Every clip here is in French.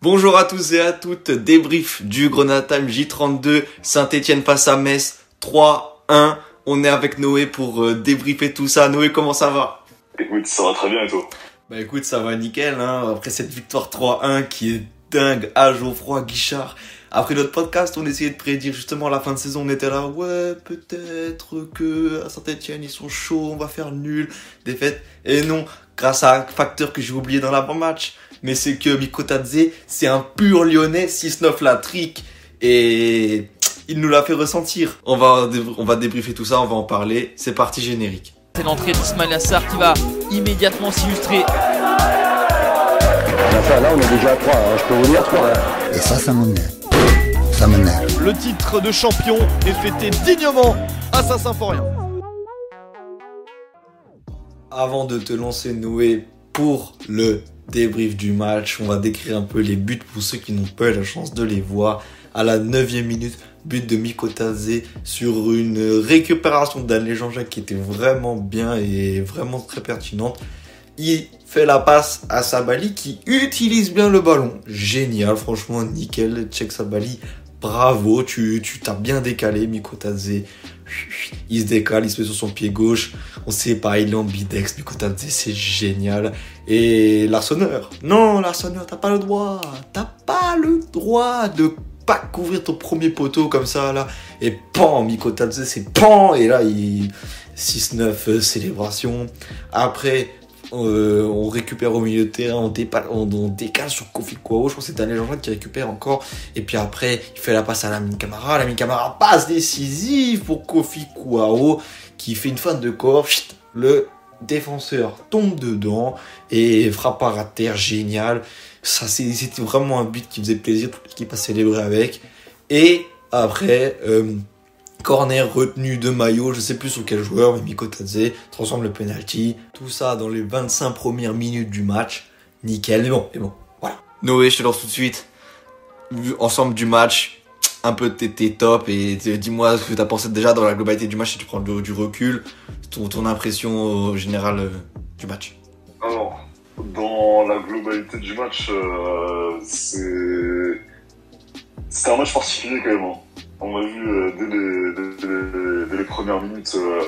Bonjour à tous et à toutes, débrief du Grenade J32, Saint-Etienne face à Metz, 3-1. On est avec Noé pour euh, débriefer tout ça. Noé, comment ça va? Écoute, ça va très bien et toi? Bah écoute, ça va nickel, hein, après cette victoire 3-1 qui est dingue à Geoffroy Guichard. Après notre podcast, on essayait de prédire justement la fin de saison. On était là, ouais, peut-être que à Saint-Etienne, ils sont chauds, on va faire nul, défaite. Et non, grâce à un facteur que j'ai oublié dans l'avant-match, mais c'est que Mikotadze, c'est un pur lyonnais, 6-9 la trick, et il nous l'a fait ressentir. On va, on va débriefer tout ça, on va en parler. C'est parti générique. C'est l'entrée d'Ismail Assar qui va immédiatement s'illustrer. Là, on est déjà à 3, hein, je peux vous dire 3. Et ça, ça m'énerve. Ça m'énerve. Le titre de champion est fêté dignement à Saint-Symphorien. Avant de te lancer, Noé, pour le débrief du match, on va décrire un peu les buts pour ceux qui n'ont pas eu la chance de les voir. À la 9 minute, but de Mikotadze sur une récupération d'Alain Jean-Jacques qui était vraiment bien et vraiment très pertinente. Il fait la passe à Sabali qui utilise bien le ballon. Génial, franchement, nickel. Check Sabali. Bravo, tu tu t'as bien décalé, Mikotadze. Il se décale, il se met sur son pied gauche. On sait pas, il est ambidex. Mikotadze, c'est génial. Et l'arseneur. Non, l'arseneur, t'as pas le droit. T'as pas le droit de pas couvrir ton premier poteau comme ça, là. Et pan, Mikotadze, c'est pan. Et là, il 6-9 euh, célébration. Après, euh, on récupère au milieu de terrain, on, décale sur Kofi Kwao. Je pense que c'est Daniel Jean qui récupère encore. Et puis après, il fait la passe à Lamine Camara. Lamine Camara passe décisive pour Kofi Kwao qui fait une fin de corps. Le défenseur tombe dedans et frappe à terre. Génial. Ça, c'était vraiment un but qui faisait plaisir. Toute l'équipe a célébré avec. Et après, euh, corner retenu de maillot, je sais plus sur quel joueur, mais Mikotadze transforme le penalty. Tout ça dans les 25 premières minutes du match. Nickel, mais bon, mais bon, voilà. Noé, je te lance tout de suite. Ensemble du match, un peu tes, top et dis-moi ce que t'as pensé déjà dans la globalité du match si tu prends du, du recul, ton, ton impression générale euh, du match. Alors, dans la globalité du match, euh, c'est... C'était un match particulier quand même. On a vu dès, les, dès, les, dès les premières minutes, euh,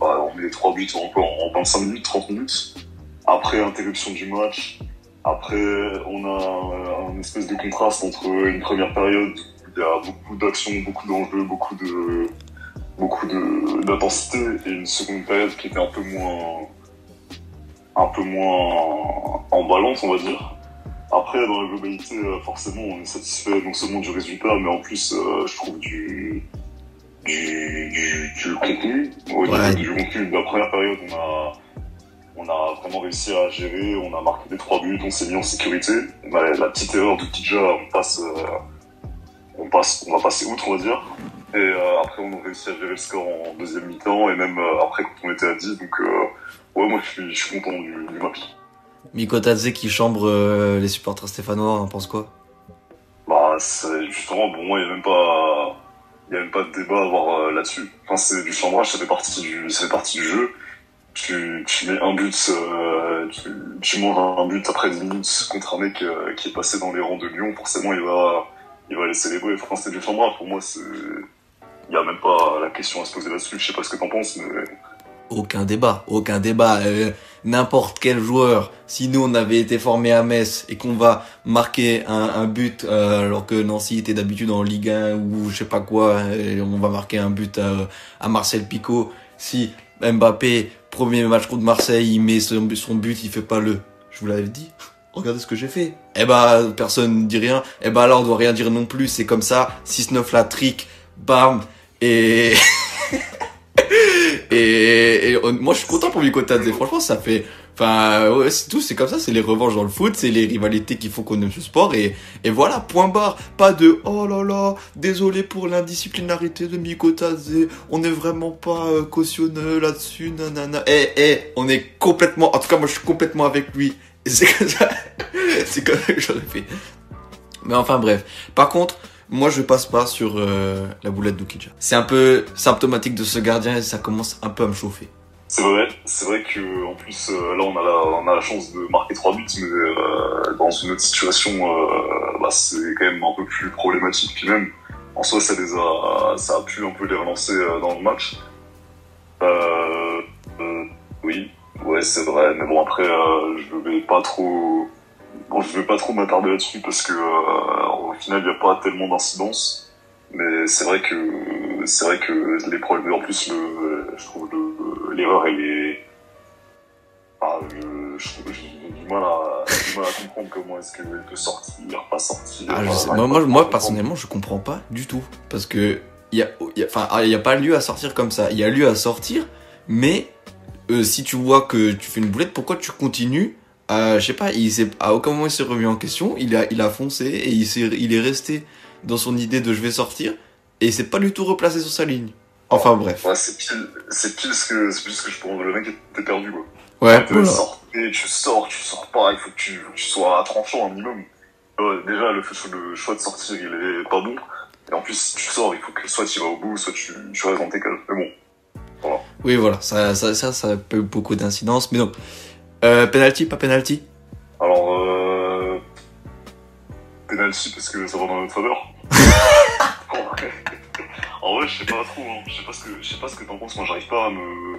bah, on met les trois buts en, en 25 minutes, 30 minutes. Après interruption du match, après on a un espèce de contraste entre une première période où il y a beaucoup d'actions, beaucoup d'enjeux, beaucoup de beaucoup d'intensité et une seconde période qui était un peu moins un peu moins emballante, on va dire. Après, dans la globalité, euh, forcément, on est satisfait non seulement du résultat, mais en plus, euh, je trouve du du, du, du contenu. Au niveau Ouais. du contenu de la première période, on a on a vraiment réussi à gérer, on a marqué des trois buts, on s'est mis en sécurité. Bah, la petite erreur de Tidja, on passe, euh, on passe, on va passer outre, on va dire. Et euh, après, on a réussi à gérer le score en deuxième mi-temps, et même euh, après, quand on était à 10, donc euh, ouais, moi, je suis, je suis content du, du match. Mikotadze qui chambre euh, les supporters stéphanois, on pense quoi? Bah, justement, pour moi, il n'y a même pas, il y a même pas de débat à avoir euh, là-dessus. Enfin, c'est du chambrage, ça fait partie du, ça fait partie du jeu. Tu, mets un but, euh, tu, tu manges un but après 10 minutes contre un mec qui est passé dans les rangs de Lyon, forcément, il va, il va les célébrer. Enfin, c'est du chambrage. Pour moi, il y a même pas la question à se poser là-dessus. Je sais pas ce que t'en penses, mais Aucun débat, aucun débat. Euh, N'importe quel joueur, si nous on avait été formé à Metz et qu'on va marquer un, but euh, alors que Nancy était d'habitude en Ligue 1 ou je sais pas quoi, on va marquer un but à, à Marcel Picot. Si Mbappé, premier match contre Marseille, il met son, but, il fait pas le. Je vous l'avais dit. Regardez ce que j'ai fait. Eh bah, personne ne dit rien. Eh bah là, on doit rien dire non plus. C'est comme ça. 6-9 la trick. Bam. Et... Et, et moi, je suis content pour Mikotadze. Franchement, ça fait. Enfin, ouais, c'est tout. C'est comme ça. C'est les revanches dans le foot. C'est les rivalités qui font qu'on aime ce sport. Et, et voilà, point barre. Pas de oh là là, désolé pour l'indisciplinarité de Mikotadze. On n'est vraiment pas euh, cautionneux là-dessus. Nanana. Eh, eh, on est complètement. En tout cas, moi, je suis complètement avec lui. C'est comme ça. c'est comme ça que j'aurais fait. Mais enfin, bref. Par contre, moi, je passe pas sur euh, la boulette d'Ukidja. C'est un peu symptomatique de ce gardien et ça commence un peu à me chauffer. C'est vrai, c'est vrai que en plus euh, là on a la, on a la chance de marquer trois buts, mais euh, dans une autre situation, bah, c'est quand même un peu plus problématique. Puis même en soi, ça les a, ça a pu un peu les relancer dans le match. Oui, ouais, c'est vrai. Mais bon après, je vais pas trop, bon, je vais pas trop m'attarder là-dessus parce que final, il n'y a pas tellement d'incidence. Mais c'est vrai que c'est vrai que les problèmes. En plus, le, je trouve le- l'erreur, elle est. Ah, je, je trouve j'ai du mal à j'ai du mal à comprendre comment est-ce qu'elle peut sortir, pas sortir. Ah, je Enfin, sais- j'arrive moi, personnellement, je comprends pas du tout. Parce que il y a, il y a- enfin, ah, il y a pas lieu à sortir comme ça. Il y a lieu à sortir, mais euh, si tu vois que tu fais une boulette, pourquoi tu continues à, je sais pas, il s'est, à aucun moment il s'est remis en question. Il a, il a foncé et il s'est, il est resté dans son idée de je vais sortir et il s'est pas du tout replacé sur sa ligne. Enfin bref. Ouais, c'est pile, c'est pile ce que, c'est pile ce que je pense. Le mec était perdu, quoi. Ouais, Tu voilà. sors, tu sors, tu sors pas, il faut que tu, faut que tu sois tranchant un minimum. Déjà, le, choix de sortir, il est pas bon. Et en plus, si tu sors, il faut que soit tu vas au bout, soit tu, tu restes dans tes cages. Mais bon. Oui, voilà. Ça, ça, ça, ça a eu beaucoup d'incidences. Mais donc, euh, penalty, pas penalty. Alors, euh, penalty parce que ça va dans notre faveur. en vrai, en vrai, je sais pas trop, hein. Je sais pas ce que, je sais pas ce que t'en penses. Moi, j'arrive pas à me,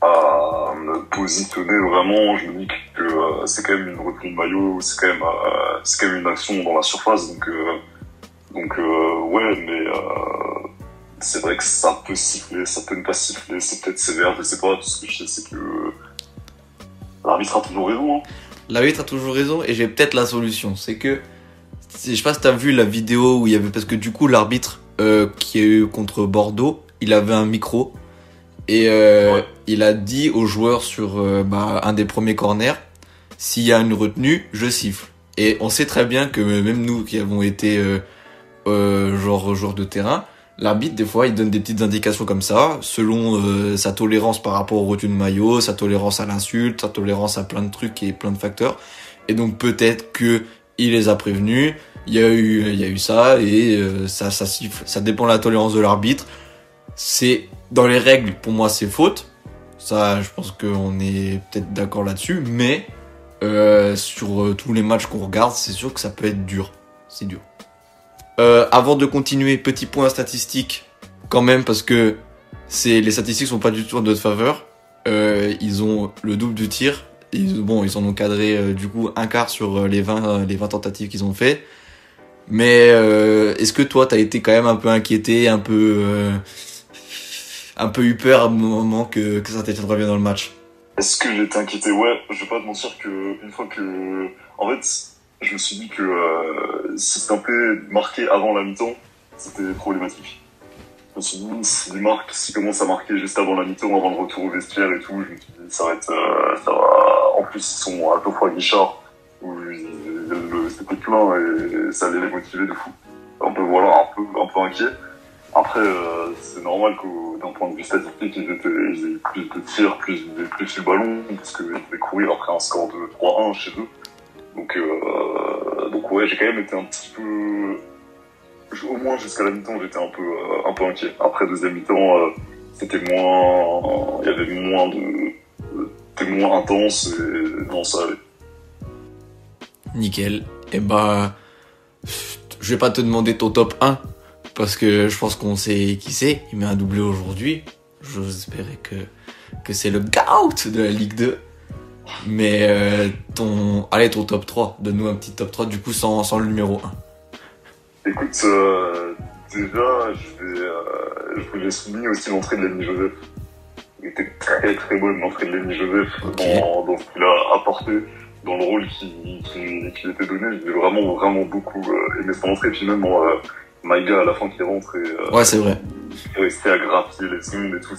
à me positionner vraiment. Je me dis que euh, c'est quand même une retenue de maillot, c'est quand même, euh, c'est quand même une action dans la surface. Donc, euh, donc, ouais, mais, c'est vrai que ça peut siffler, ça peut ne pas siffler, c'est peut-être sévère, je sais pas. Tout ce que je sais, c'est que l'arbitre a toujours raison, hein. L'arbitre a toujours raison et j'ai peut-être la solution. C'est que, je sais pas si t'as vu la vidéo où il y avait, parce que du coup, l'arbitre euh, qui a eu contre Bordeaux, il avait un micro et euh, Ouais. il a dit aux joueurs sur euh, bah, un des premiers corners, s'il y a une retenue, je siffle. Et on sait très bien que même nous qui avons été genre joueurs de terrain, l'arbitre des fois il donne des petites indications comme ça, selon euh, sa tolérance par rapport aux retenues de maillot, sa tolérance à l'insulte, sa tolérance à plein de trucs et plein de facteurs. Et donc peut-être que il les a prévenus, il y a eu il y a eu ça et euh, ça ça siffle. Ça dépend de la tolérance de l'arbitre. C'est dans les règles pour moi c'est faute. Ça je pense qu'on est peut-être d'accord là-dessus, mais euh, sur euh, tous les matchs qu'on regarde, c'est sûr que ça peut être dur. C'est dur. Euh, avant de continuer, petit point statistique quand même parce que c'est les statistiques sont pas du tout en notre faveur. Euh, ils ont le double du tir. Ils, bon, ils en ont cadré euh, du coup un quart sur euh, les 20 euh, les 20 tentatives qu'ils ont fait. Mais euh, est-ce que toi t'as été quand même un peu inquiété, un peu un peu eu peur à un moment que que ça t'étienne revienne dans le match? Est-ce que j'étais inquiété? Ouais, je vais pas te mentir que une fois que, en fait, je me suis dit que si Stimpé marquait avant la mi-temps, c'était problématique. Je me suis dit s'il marque, commence à marquer juste avant la mi-temps, avant le retour au vestiaire et tout, je me suis dit ça va être, euh. En plus, ils sont à deux fois Guichard où c'était plein et ça allait les motiver de fou. Un peu voilà, un peu, un peu inquiet. Après, euh, c'est normal qu'au d'un point de vue statistique, ils, étaient, aient plus de tirs, plus, avaient plus le ballon, parce qu'ils devaient courir après un score de 3-1 chez eux. Donc, euh, ouais, j'ai quand même été un petit peu... Au moins jusqu'à la mi-temps, j'étais un peu, euh, un peu inquiet. Après, deuxième mi-temps, euh, c'était moins... Il y avait moins de... C'était moins intense et non, ça allait. Nickel. Et bah, je vais pas te demander ton top 1 parce que je pense qu'on sait qui c'est. Il met un doublé aujourd'hui. Espérer que que c'est le GOAT de la Ligue 2. Mais euh, ton, allez ton top 3. Donne-nous un petit top 3 du coup sans, sans le numéro 1. Écoute, euh, déjà, je vais, euh, je voulais souligner aussi l'entrée de Lenny Joseph. Il était très très bonne l'entrée de Lenny Joseph dans, dans ce qu'il a apporté, dans le rôle qui, qui, qui lui était donné. J'ai vraiment vraiment beaucoup euh, aimé son entrée. Puis même Maïga à la fin qui rentre et euh, Ouais, c'est vrai. resté à grappiller les secondes et tout.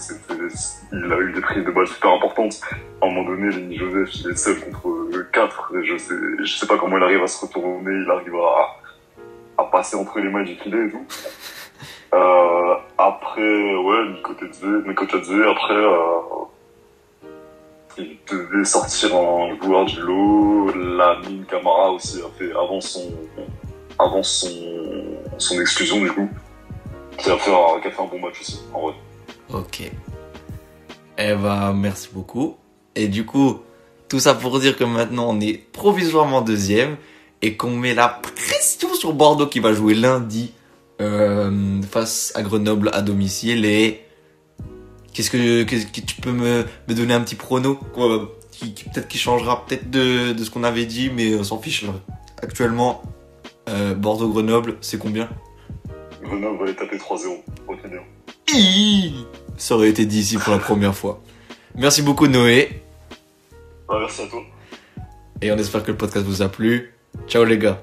il a eu des prises de balles super importantes. À un moment donné, Lenny Joseph, il est seul contre 4. Je sais, je sais pas comment il arrive à se retourner. Il arrive à, à passer entre les mains du filet et tout. Euh, après, ouais, Tetze, après, euh, il devait sortir un joueur du lot. La mine Camara aussi a fait avant son, avant son, son exclusion du coup. Qui a fait un, fait un bon match aussi, en vrai. Ok. Eh ben, merci beaucoup. Et du coup, tout ça pour dire que maintenant on est provisoirement deuxième et qu'on met la pression sur Bordeaux qui va jouer lundi euh, face à Grenoble à domicile. Et qu'est-ce que, tu peux me, donner un petit prono? Qui, peut-être qui changera peut-être de, de ce qu'on avait dit, mais on s'en fiche. Actuellement, euh, Bordeaux-Grenoble, c'est combien Grenoble va les taper 3-0. Retenez bien. Hi Ça aurait été dit ici pour la première fois. Merci beaucoup Noé. Ah, merci à toi. Et on espère que le podcast vous a plu. Ciao les gars.